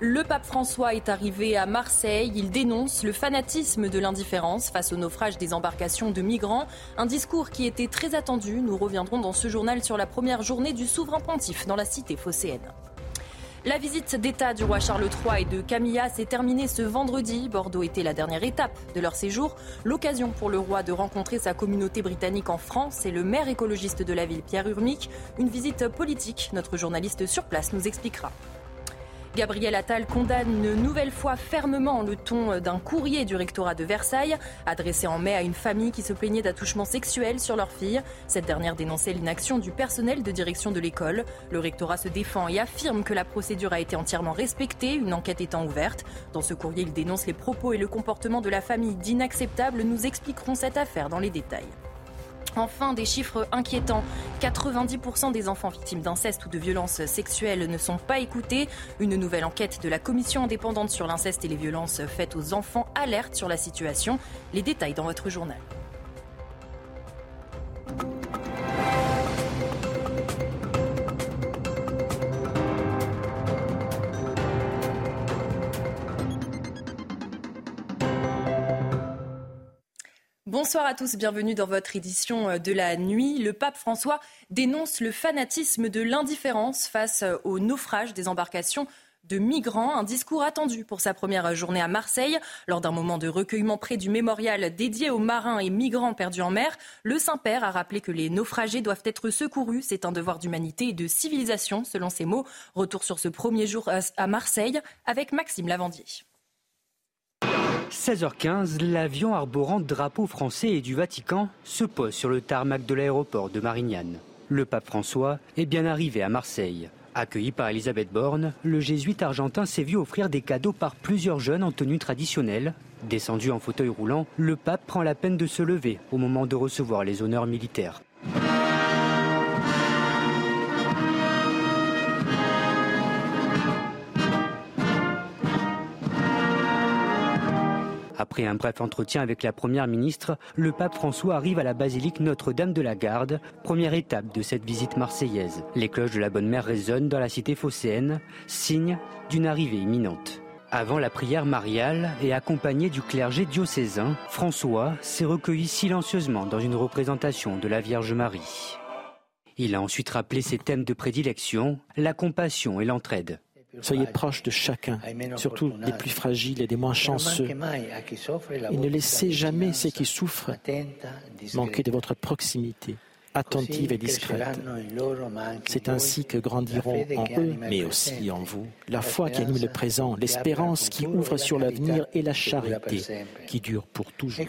Le pape François est arrivé à Marseille. Il dénonce le fanatisme de l'indifférence face au naufrage des embarcations de migrants. Un discours qui était très attendu. Nous reviendrons dans ce journal sur la première journée du souverain pontife dans la cité phocéenne. La visite d'État du roi Charles III et de Camilla s'est terminée ce vendredi. Bordeaux était la dernière étape de leur séjour. L'occasion pour le roi de rencontrer sa communauté britannique en France et le maire écologiste de la ville, Pierre Urmic. Une visite politique. Notre journaliste sur place nous expliquera. Gabriel Attal condamne une nouvelle fois fermement le ton d'un courrier du rectorat de Versailles, adressé en mai à une famille qui se plaignait d'attouchements sexuels sur leur fille. Cette dernière dénonçait l'inaction du personnel de direction de l'école. Le rectorat se défend et affirme que la procédure a été entièrement respectée, une enquête étant ouverte. Dans ce courrier, il dénonce les propos et le comportement de la famille d'inacceptable. Nous expliquerons cette affaire dans les détails. Enfin, des chiffres inquiétants. 90% des enfants victimes d'inceste ou de violences sexuelles ne sont pas écoutés. Une nouvelle enquête de la Commission indépendante sur l'inceste et les violences faites aux enfants alerte sur la situation. Les détails dans votre journal. Bonsoir à tous, bienvenue dans votre édition de la nuit. Le pape François dénonce le fanatisme de l'indifférence face au naufrage des embarcations de migrants. Un discours attendu pour sa première journée à Marseille. Lors d'un moment de recueillement près du mémorial dédié aux marins et migrants perdus en mer, le Saint-Père a rappelé que les naufragés doivent être secourus. C'est un devoir d'humanité et de civilisation, selon ses mots. Retour sur ce premier jour à Marseille avec Maxime Lavandier. 16h15, l'avion arborant drapeau français et du Vatican se pose sur le tarmac de l'aéroport de Marignane. Le pape François est bien arrivé à Marseille. Accueilli par Elisabeth Borne, le jésuite argentin s'est vu offrir des cadeaux par plusieurs jeunes en tenue traditionnelle. Descendu en fauteuil roulant, le pape prend la peine de se lever au moment de recevoir les honneurs militaires. Après un bref entretien avec la Première ministre, le pape François arrive à la basilique Notre-Dame de la Garde, première étape de cette visite marseillaise. Les cloches de la Bonne Mère résonnent dans la cité phocéenne, signe d'une arrivée imminente. Avant la prière mariale et accompagné du clergé diocésain, François s'est recueilli silencieusement dans une représentation de la Vierge Marie. Il a ensuite rappelé ses thèmes de prédilection, la compassion et l'entraide. Soyez proches de chacun, surtout des plus fragiles et des moins chanceux. Et ne laissez jamais ceux qui souffrent manquer de votre proximité attentive et discrète. C'est ainsi que grandiront en eux, mais aussi en vous, la foi qui anime le présent, l'espérance qui ouvre sur l'avenir et la charité qui dure pour toujours.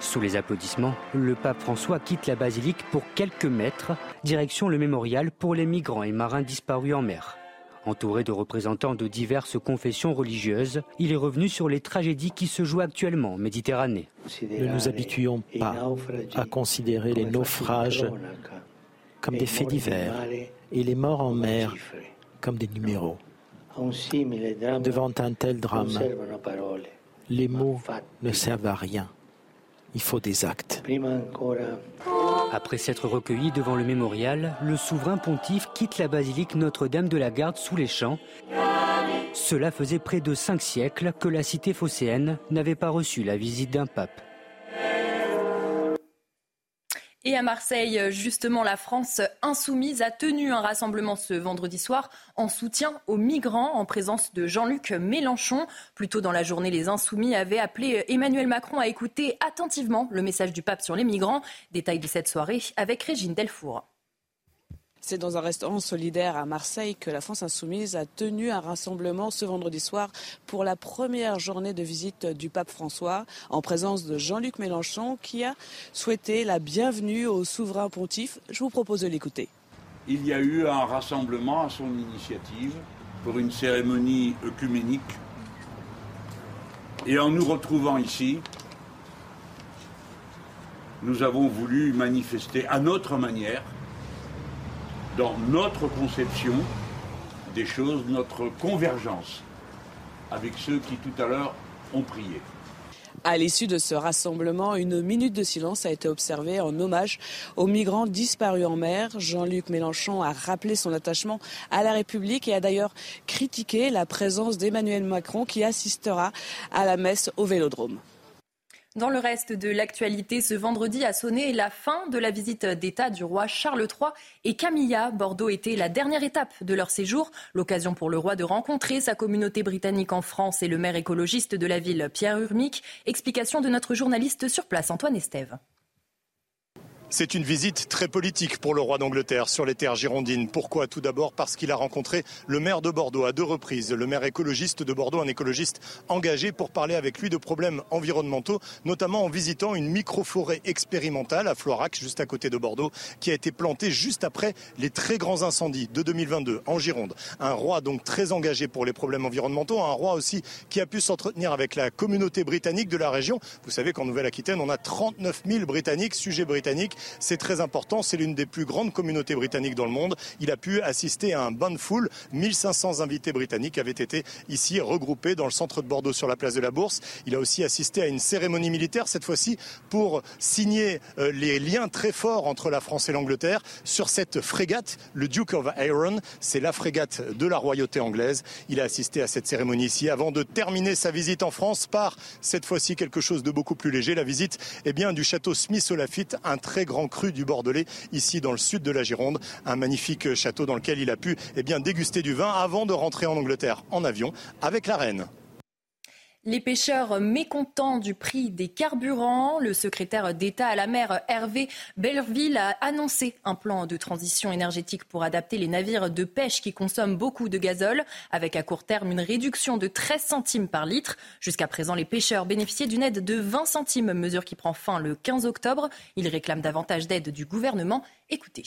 Sous les applaudissements, le pape François quitte la basilique pour quelques mètres, direction le mémorial pour les migrants et marins disparus en mer. Entouré de représentants de diverses confessions religieuses, il est revenu sur les tragédies qui se jouent actuellement en Méditerranée. Ne nous habituons pas à considérer les naufrages comme des faits divers et les morts en mer comme des numéros. Devant un tel drame, les mots ne servent à rien. Il faut des actes. Après s'être recueilli devant le mémorial, le souverain pontife quitte la basilique Notre-Dame de la Garde sous les champs. Cela faisait près de cinq siècles que la cité phocéenne n'avait pas reçu la visite d'un pape. Et à Marseille, justement, la France insoumise a tenu un rassemblement ce vendredi soir en soutien aux migrants en présence de Jean-Luc Mélenchon. Plus tôt dans la journée, les insoumis avaient appelé Emmanuel Macron à écouter attentivement le message du pape sur les migrants. Détail de cette soirée avec Régine Delfour. C'est dans un restaurant solidaire à Marseille que la France insoumise a tenu un rassemblement ce vendredi soir pour la première journée de visite du pape François en présence de Jean-Luc Mélenchon qui a souhaité la bienvenue au souverain pontife. Je vous propose de l'écouter. il y a eu un rassemblement à son initiative pour une cérémonie œcuménique. Et en nous retrouvant ici, nous avons voulu manifester à notre manière, dans notre conception des choses, notre convergence avec ceux qui tout à l'heure ont prié. À l'issue de ce rassemblement, une minute de silence a été observée en hommage aux migrants disparus en mer. Jean-Luc Mélenchon a rappelé son attachement à la République et a d'ailleurs critiqué la présence d'Emmanuel Macron qui assistera à la messe au Vélodrome. Dans le reste de l'actualité, ce vendredi a sonné la fin de la visite d'État du roi Charles III et Camilla. Bordeaux était la dernière étape de leur séjour, l'occasion pour le roi de rencontrer sa communauté britannique en France et le maire écologiste de la ville, Pierre Urmic. Explication de notre journaliste sur place, Antoine Estève. C'est une visite très politique pour le roi d'Angleterre sur les terres girondines. Pourquoi Tout d'abord parce qu'il a rencontré le maire de Bordeaux à deux reprises, le maire écologiste de Bordeaux, un écologiste engagé pour parler avec lui de problèmes environnementaux, notamment en visitant une micro-forêt expérimentale à Floirac, juste à côté de Bordeaux, qui a été plantée juste après les très grands incendies de 2022 en Gironde. Un roi donc très engagé pour les problèmes environnementaux, un roi aussi qui a pu s'entretenir avec la communauté britannique de la région. Vous savez qu'en Nouvelle-Aquitaine, on a 39 000 Britanniques, sujets britanniques. C'est très important. C'est l'une des plus grandes communautés britanniques dans le monde. Il a pu assister à un bain de foule. 1500 invités britanniques avaient été ici regroupés dans le centre de Bordeaux sur la place de la Bourse. Il a aussi assisté à une cérémonie militaire, cette fois-ci pour signer euh, les liens très forts entre la France et l'Angleterre sur cette frégate, le Duke of Iron. C'est la frégate de la royauté anglaise. Il a assisté à cette cérémonie ici avant de terminer sa visite en France par cette fois-ci quelque chose de beaucoup plus léger. La visite eh bien, du château Smith-Olafite, un très grand cru du Bordelais, ici dans le sud de la Gironde. Un magnifique château dans lequel il a pu eh bien, déguster du vin avant de rentrer en Angleterre en avion avec la reine. Les pêcheurs mécontents du prix des carburants, le secrétaire d'État à la mer Hervé Belleville a annoncé un plan de transition énergétique pour adapter les navires de pêche qui consomment beaucoup de gazole, avec à court terme une réduction de 13 centimes par litre. Jusqu'à présent, les pêcheurs bénéficiaient d'une aide de 20 centimes, mesure qui prend fin le 15 octobre. Ils réclament davantage d'aide du gouvernement. Écoutez.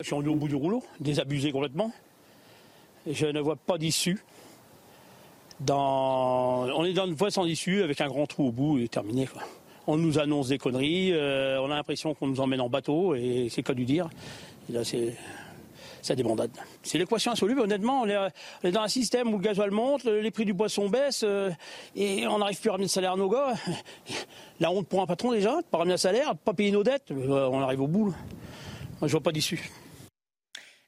Je suis au bout du rouleau, désabusé complètement. Je ne vois pas d'issue on est dans une voie sans issue avec un grand trou au bout et terminé. On nous annonce des conneries, euh, on a l'impression qu'on nous emmène en bateau et c'est qu'à du dire. Et là, c'est ça débandade. C'est l'équation insoluble. Honnêtement, on est, dans un système où le gasoil monte, les prix du poisson baissent euh, et on n'arrive plus à ramener le salaire à nos gars. La honte pour un patron déjà, pas ramener le salaire, pas payer nos dettes. Euh, on arrive au bout. Moi, je vois pas d'issue.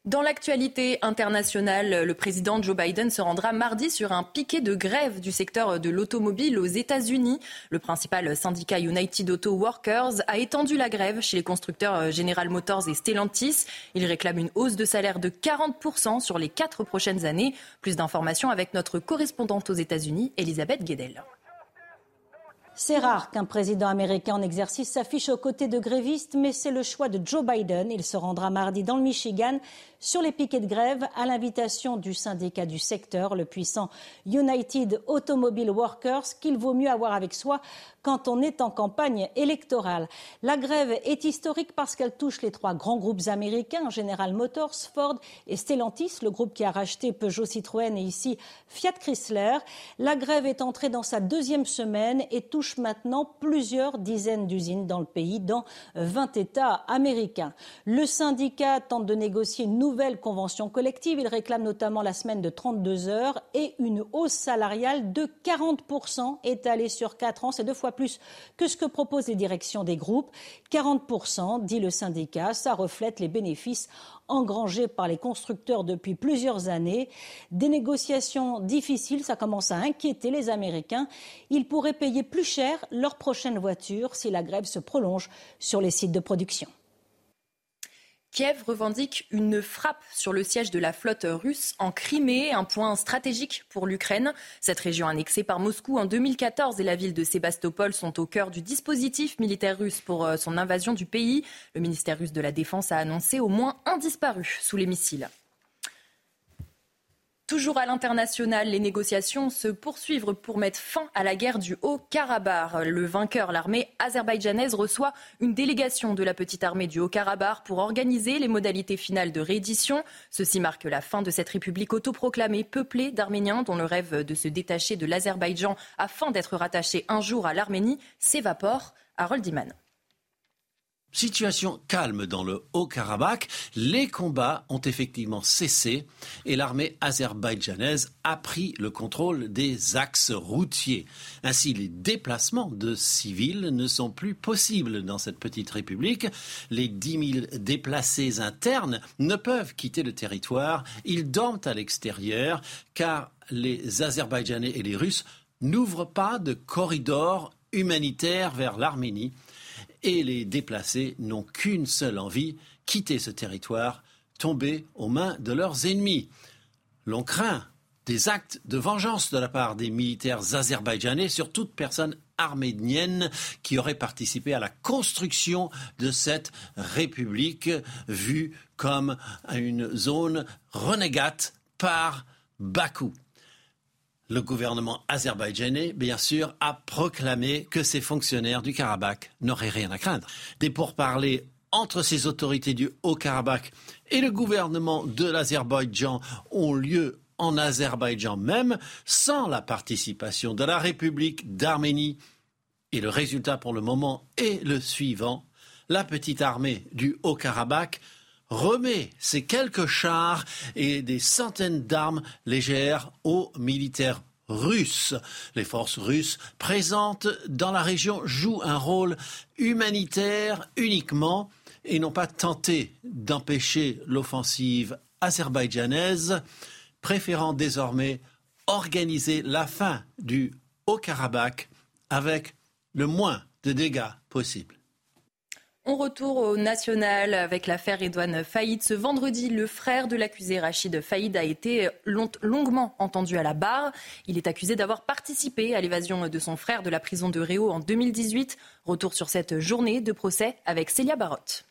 Dans l'actualité internationale, le président Joe Biden se rendra mardi sur un piquet de grève du secteur de l'automobile aux États-Unis. Le principal syndicat United Auto Workers a étendu la grève chez les constructeurs General Motors et Stellantis. Il réclame une hausse de salaire de 40% sur les quatre prochaines années. Plus d'informations avec notre correspondante aux États-Unis, Elisabeth Guedel. C'est rare qu'un président américain en exercice s'affiche aux côtés de grévistes, mais c'est le choix de Joe Biden. Il se rendra mardi dans le Michigan sur les piquets de grève à l'invitation du syndicat du secteur, le puissant United Automobile Workers, qu'il vaut mieux avoir avec soi quand on est en campagne électorale. La grève est historique parce qu'elle touche les trois grands groupes américains, General Motors, Ford et Stellantis, le groupe qui a racheté Peugeot Citroën et ici Fiat Chrysler. La grève est entrée dans sa deuxième semaine et touche maintenant plusieurs dizaines d'usines dans le pays, dans 20 États américains. Le syndicat tente de négocier une nouvelle convention collective. Il réclame notamment la semaine de 32 heures et une hausse salariale de 40% étalée sur quatre ans. C'est deux fois plus que ce que proposent les directions des groupes. 40%, dit le syndicat, ça reflète les bénéfices engrangés par les constructeurs depuis plusieurs années. Des négociations difficiles, ça commence à inquiéter les Américains. Ils pourraient payer plus cher leur prochaine voiture si la grève se prolonge sur les sites de production. Kiev revendique une frappe sur le siège de la flotte russe en Crimée, un point stratégique pour l'Ukraine. Cette région annexée par Moscou en 2014 et la ville de Sébastopol sont au cœur du dispositif militaire russe pour euh, son invasion du pays. Le ministère russe de la Défense a annoncé au moins un disparu sous les missiles. Toujours à l'international, les négociations se poursuivent pour mettre fin à la guerre du Haut-Karabakh. Le vainqueur, l'armée azerbaïdjanaise, reçoit une délégation de la petite armée du Haut-Karabakh pour organiser les modalités finales de réédition. Ceci marque la fin de cette république autoproclamée, peuplée d'Arméniens dont le rêve de se détacher de l'Azerbaïdjan afin d'être rattaché un jour à l'Arménie s'évapore. Harold Iman. Situation calme dans le Haut-Karabakh. Les combats ont effectivement cessé et l'armée azerbaïdjanaise a pris le contrôle des axes routiers. Ainsi, les déplacements de civils ne sont plus possibles dans cette petite république. Les 10 000 déplacés internes ne peuvent quitter le territoire. Ils dorment à l'extérieur car les Azerbaïdjanais et les Russes n'ouvrent pas de corridor humanitaire vers l'Arménie et les déplacés n'ont qu'une seule envie, quitter ce territoire, tomber aux mains de leurs ennemis. L'on craint des actes de vengeance de la part des militaires azerbaïdjanais sur toute personne arménienne qui aurait participé à la construction de cette république vue comme une zone renégate par Bakou. Le gouvernement azerbaïdjanais, bien sûr, a proclamé que ces fonctionnaires du Karabakh n'auraient rien à craindre. Des pourparlers entre ces autorités du Haut-Karabakh et le gouvernement de l'Azerbaïdjan ont lieu en Azerbaïdjan même, sans la participation de la République d'Arménie. Et le résultat pour le moment est le suivant. La petite armée du Haut-Karabakh remet ces quelques chars et des centaines d'armes légères aux militaires russes. Les forces russes présentes dans la région jouent un rôle humanitaire uniquement et n'ont pas tenté d'empêcher l'offensive azerbaïdjanaise, préférant désormais organiser la fin du Haut-Karabakh avec le moins de dégâts possible. On retourne au national avec l'affaire Edouane Faïd. Ce vendredi, le frère de l'accusé Rachid Faïd a été longuement entendu à la barre. Il est accusé d'avoir participé à l'évasion de son frère de la prison de Réau en 2018. Retour sur cette journée de procès avec Célia Barotte.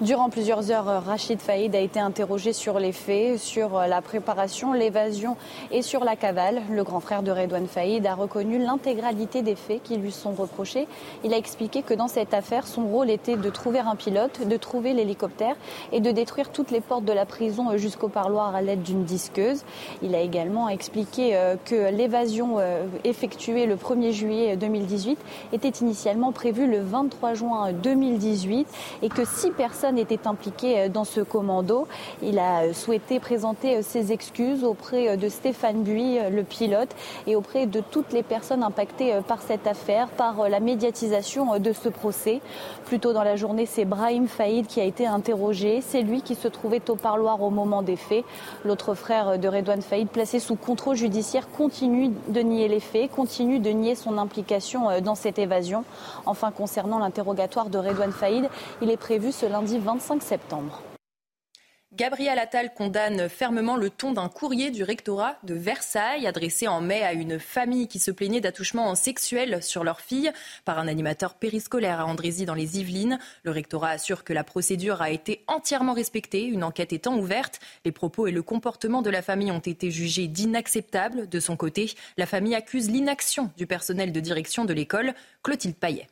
Durant plusieurs heures, Rachid Faïd a été interrogé sur les faits, sur la préparation, l'évasion et sur la cavale. Le grand frère de Redouane Faïd a reconnu l'intégralité des faits qui lui sont reprochés. Il a expliqué que dans cette affaire, son rôle était de trouver un pilote, de trouver l'hélicoptère et de détruire toutes les portes de la prison jusqu'au parloir à l'aide d'une disqueuse. Il a également expliqué euh, que l'évasion euh, effectuée le 1er juillet 2018 était initialement prévue le 23 juin 2018 et que six personnes était impliqué euh, dans ce commando. Il a euh, souhaité présenter euh, ses excuses auprès de Stéphane Buy, le pilote, et auprès de toutes les personnes impactées par cette affaire, par la médiatisation de ce procès. Plus tôt dans la journée, c'est Brahim Faïd qui a été interrogé. C'est lui qui se trouvait au parloir au moment des faits. L'autre frère de Redouane Faïd, placé sous contrôle judiciaire, continue de nier les faits, continue de nier son implication dans cette évasion. Enfin, concernant l'interrogatoire de Redouane Faïd, il est prévu ce lundi 25 septembre. Gabriel Attal condamne fermement le ton d'un courrier du rectorat de Versailles adressé en mai à une famille qui se plaignait d'attouchements sexuels sur leur fille par un animateur périscolaire à Andrézy dans les Yvelines. Le rectorat assure que la procédure a été entièrement respectée, une enquête étant ouverte. Les propos et le comportement de la famille ont été jugés d'inacceptables. De son côté, la famille accuse l'inaction du personnel de direction de l'école, Clotilde Paillet.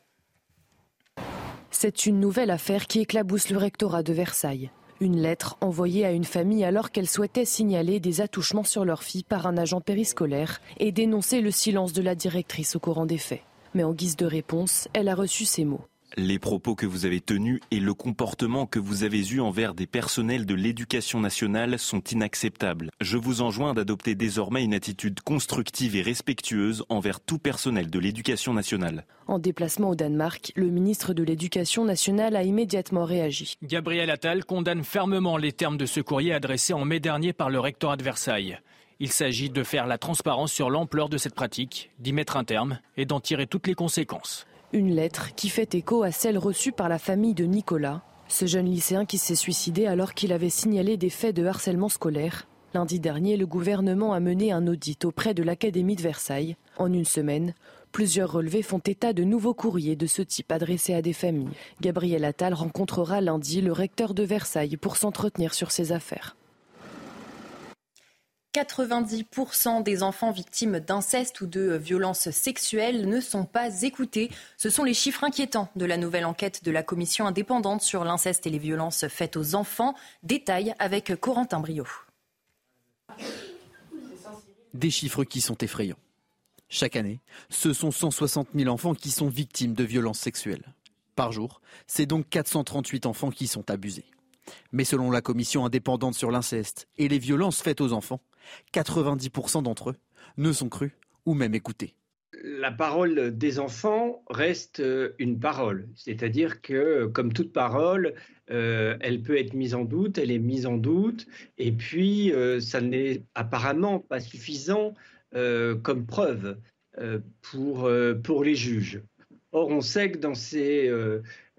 C'est une nouvelle affaire qui éclabousse le rectorat de Versailles. Une lettre envoyée à une famille alors qu'elle souhaitait signaler des attouchements sur leur fille par un agent périscolaire et dénoncer le silence de la directrice au courant des faits. Mais en guise de réponse, elle a reçu ces mots. Les propos que vous avez tenus et le comportement que vous avez eu envers des personnels de l'éducation nationale sont inacceptables. Je vous enjoins d'adopter désormais une attitude constructive et respectueuse envers tout personnel de l'éducation nationale. En déplacement au Danemark, le ministre de l'Éducation nationale a immédiatement réagi. Gabriel Attal condamne fermement les termes de ce courrier adressé en mai dernier par le rectorat de Versailles. Il s'agit de faire la transparence sur l'ampleur de cette pratique, d'y mettre un terme et d'en tirer toutes les conséquences. Une lettre qui fait écho à celle reçue par la famille de Nicolas, ce jeune lycéen qui s'est suicidé alors qu'il avait signalé des faits de harcèlement scolaire. Lundi dernier, le gouvernement a mené un audit auprès de l'Académie de Versailles. En une semaine, plusieurs relevés font état de nouveaux courriers de ce type adressés à des familles. Gabriel Attal rencontrera lundi le recteur de Versailles pour s'entretenir sur ces affaires. 90% des enfants victimes d'inceste ou de violences sexuelles ne sont pas écoutés. Ce sont les chiffres inquiétants de la nouvelle enquête de la commission indépendante sur l'inceste et les violences faites aux enfants. Détail avec Corentin Brio. Des chiffres qui sont effrayants. Chaque année, ce sont 160 000 enfants qui sont victimes de violences sexuelles. Par jour, c'est donc 438 enfants qui sont abusés. Mais selon la commission indépendante sur l'inceste et les violences faites aux enfants, 90% d'entre eux ne sont crus ou même écoutés. La parole des enfants reste euh, une parole, c'est-à-dire que comme toute parole, euh, elle peut être mise en doute, elle est mise en doute, et puis euh, ça n'est apparemment pas suffisant comme preuve pour, pour les juges. Or, on sait que dans ces,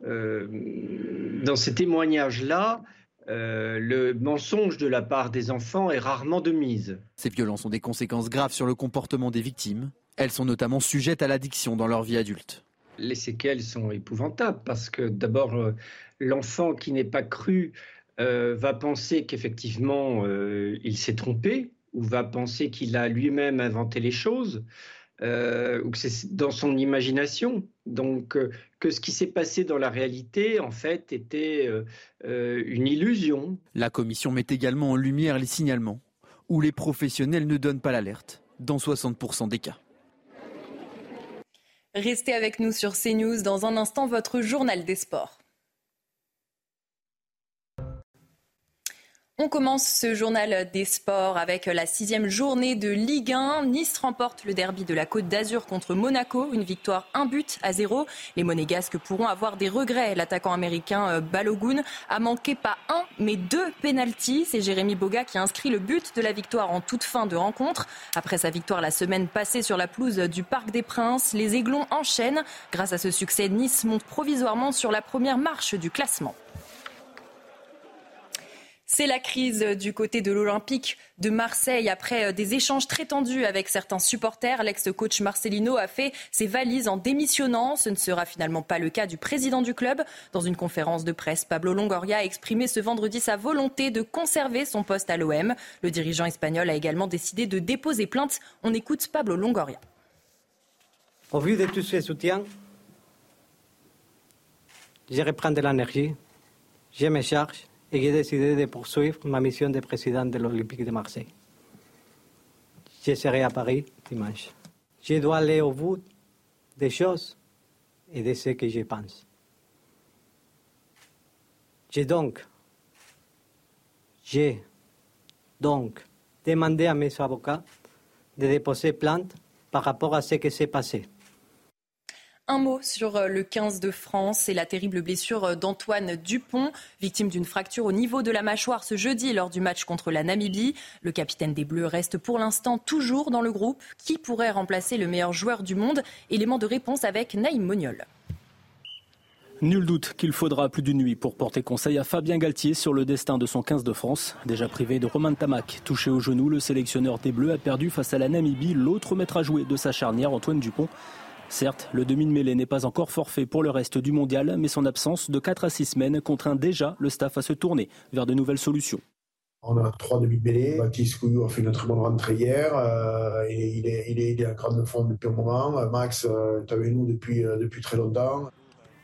dans ces témoignages-là, euh, le mensonge de la part des enfants est rarement de mise. Ces violences ont des conséquences graves sur le comportement des victimes. Elles sont notamment sujettes à l'addiction dans leur vie adulte. Les séquelles sont épouvantables parce que d'abord, euh, l'enfant qui n'est pas cru euh, va penser qu'effectivement il s'est trompé ou va penser qu'il a lui-même inventé les choses. Ou que c'est dans son imagination. Donc, euh, que ce qui s'est passé dans la réalité, en fait, était euh, une illusion. La commission met également en lumière les signalements, où les professionnels ne donnent pas l'alerte, dans 60% des cas. Restez avec nous sur CNews. Dans un instant, votre journal des sports. On commence ce journal des sports avec la sixième journée de Ligue 1. Nice remporte le derby de la Côte d'Azur contre Monaco. Une victoire, un but à zéro. Les Monégasques pourront avoir des regrets. L'attaquant américain euh, Balogun a manqué pas un, mais deux pénalties. C'est Jérémy Boga qui inscrit le but de la victoire en toute fin de rencontre. Après sa victoire la semaine passée sur la pelouse du Parc des Princes, les Aiglons enchaînent. Grâce à ce succès, Nice monte provisoirement sur la première marche du classement. C'est la crise du côté de l'Olympique de Marseille après euh, des échanges très tendus avec certains supporters. L'ex-coach Marcelino a fait ses valises en démissionnant. Ce ne sera finalement pas le cas du président du club. Dans une conférence de presse, Pablo Longoria a exprimé ce vendredi sa volonté de conserver son poste à l'OM. Le dirigeant espagnol a également décidé de déposer plainte. On écoute Pablo Longoria. Au vu de tous ces soutiens, je reprends de l'énergie, je me charge et j'ai décidé de poursuivre ma mission de président de l'Olympique de Marseille. Je serai à Paris dimanche. Je dois aller au bout des choses et de ce que je pense. J'ai donc, j'ai donc demandé à mes avocats de déposer plainte par rapport à ce qui s'est passé. Un mot sur euh, le 15 de France et la terrible blessure euh, d'Antoine Dupont, victime d'une fracture au niveau de la mâchoire ce jeudi lors du match contre la Namibie. Le capitaine des Bleus reste pour l'instant toujours dans le groupe. Qui pourrait remplacer le meilleur joueur du monde? Élément de réponse avec Naïm Moniol. Nul doute qu'il faudra plus d'une nuit pour porter conseil à Fabien Galtier sur le destin de son 15 de France. Déjà privé de Romain Tamac, touché au genou, le sélectionneur des Bleus a perdu face à la Namibie l'autre maître à jouer de sa charnière, Antoine Dupont. Certes, le demi de mêlée n'est pas encore forfait pour le reste du mondial, mais son absence de 4 à 6 semaines contraint déjà le staff à se tourner vers de nouvelles solutions. On a trois demi de mêlée. Baptiste Couillou a fait une très bonne rentrée hier. Euh, il, est, il, est, il, est, en grande forme depuis un moment. Max euh, est avec nous depuis, euh, depuis très longtemps.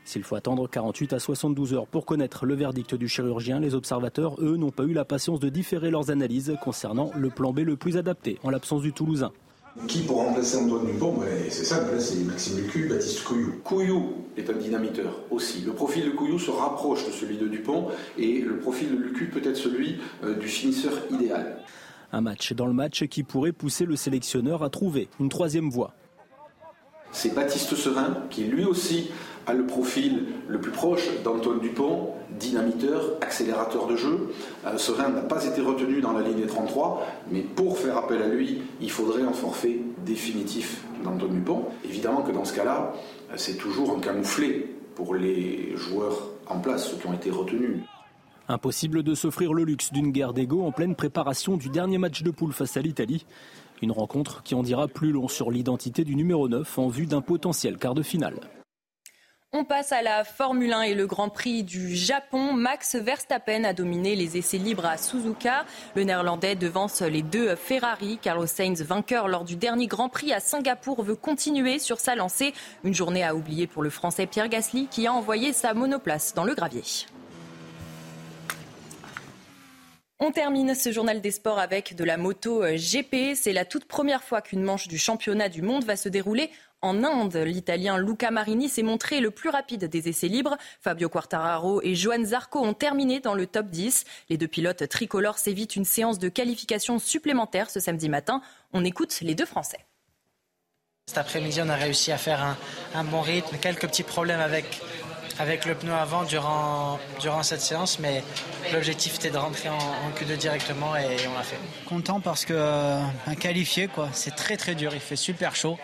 S'il faut attendre 48 à 72 heures pour connaître le verdict du chirurgien, les observateurs, eux, n'ont pas eu la patience de différer leurs analyses concernant le plan B le plus adapté en l'absence du Toulousain. Qui pour remplacer Antoine Dupont C'est simple, c'est Maxime Lucu, Baptiste Couillou. Couillou est un dynamiteur aussi. Le profil de Couillou se rapproche de celui de Dupont et le profil de Lucu peut être celui euh, du finisseur idéal. Un match dans le match qui pourrait pousser le sélectionneur à trouver une troisième voie. C'est Baptiste Serin qui lui aussi a le profil le plus proche d'Antoine Dupont, dynamiteur, accélérateur de jeu. Euh, Serein n'a pas été retenu dans la ligne des 33, mais pour faire appel à lui, il faudrait un forfait définitif d'Antoine Dupont. Évidemment que dans ce cas-là, euh, c'est toujours un camouflé pour les joueurs en place, ceux qui ont été retenus. Impossible de s'offrir le luxe d'une guerre d'ego en pleine préparation du dernier match de poule face à l'Italie. Une rencontre qui en dira plus long sur l'identité du numéro 9 en vue d'un potentiel quart de finale. On passe à la Formule 1 et le Grand Prix du Japon. Max Verstappen a dominé les essais libres à Suzuka. Le néerlandais devance les deux Ferrari. Carlos Sainz, vainqueur lors du dernier Grand Prix à Singapour, veut continuer sur sa lancée. Une journée à oublier pour le français Pierre Gasly qui a envoyé sa monoplace dans le gravier. On termine ce journal des sports avec de la moto GP. C'est la toute première fois qu'une manche du championnat du monde va se dérouler en Inde, l'Italien Luca Marini s'est montré le plus rapide des essais libres. Fabio Quartararo et Johan Zarco ont terminé dans le top 10. Les deux pilotes tricolores s'évitent une séance de qualification supplémentaire ce samedi matin. On écoute les deux Français. Cet après-midi, on a réussi à faire un, bon rythme, quelques petits problèmes avec, avec le pneu avant durant, durant cette séance, mais l'objectif était de rentrer en, Q2 directement et on l'a fait. Content parce que euh, qualifié, quoi. c'est très très dur, il fait super chaud.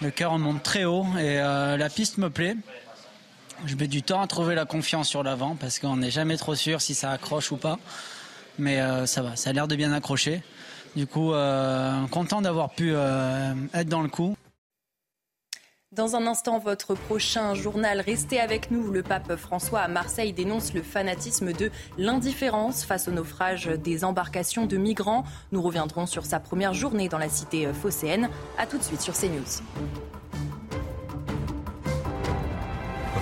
Le cœur on monte très haut et euh, la piste me plaît. Je mets du temps à trouver la confiance sur l'avant parce qu'on n'est jamais trop sûr si ça accroche ou pas. Mais euh, ça va, ça a l'air de bien accrocher. Du coup, content d'avoir pu être dans le coup. Dans un instant, votre prochain journal. Restez avec nous. Le pape François à Marseille dénonce le fanatisme de l'indifférence face au naufrage des embarcations de migrants. Nous reviendrons sur sa première journée dans la cité phocéenne. A tout de suite sur CNews.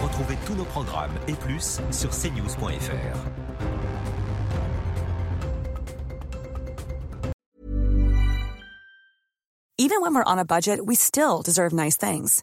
Retrouvez tous nos programmes et plus sur cnews.fr. Even when we're on a budget, we still deserve nice things.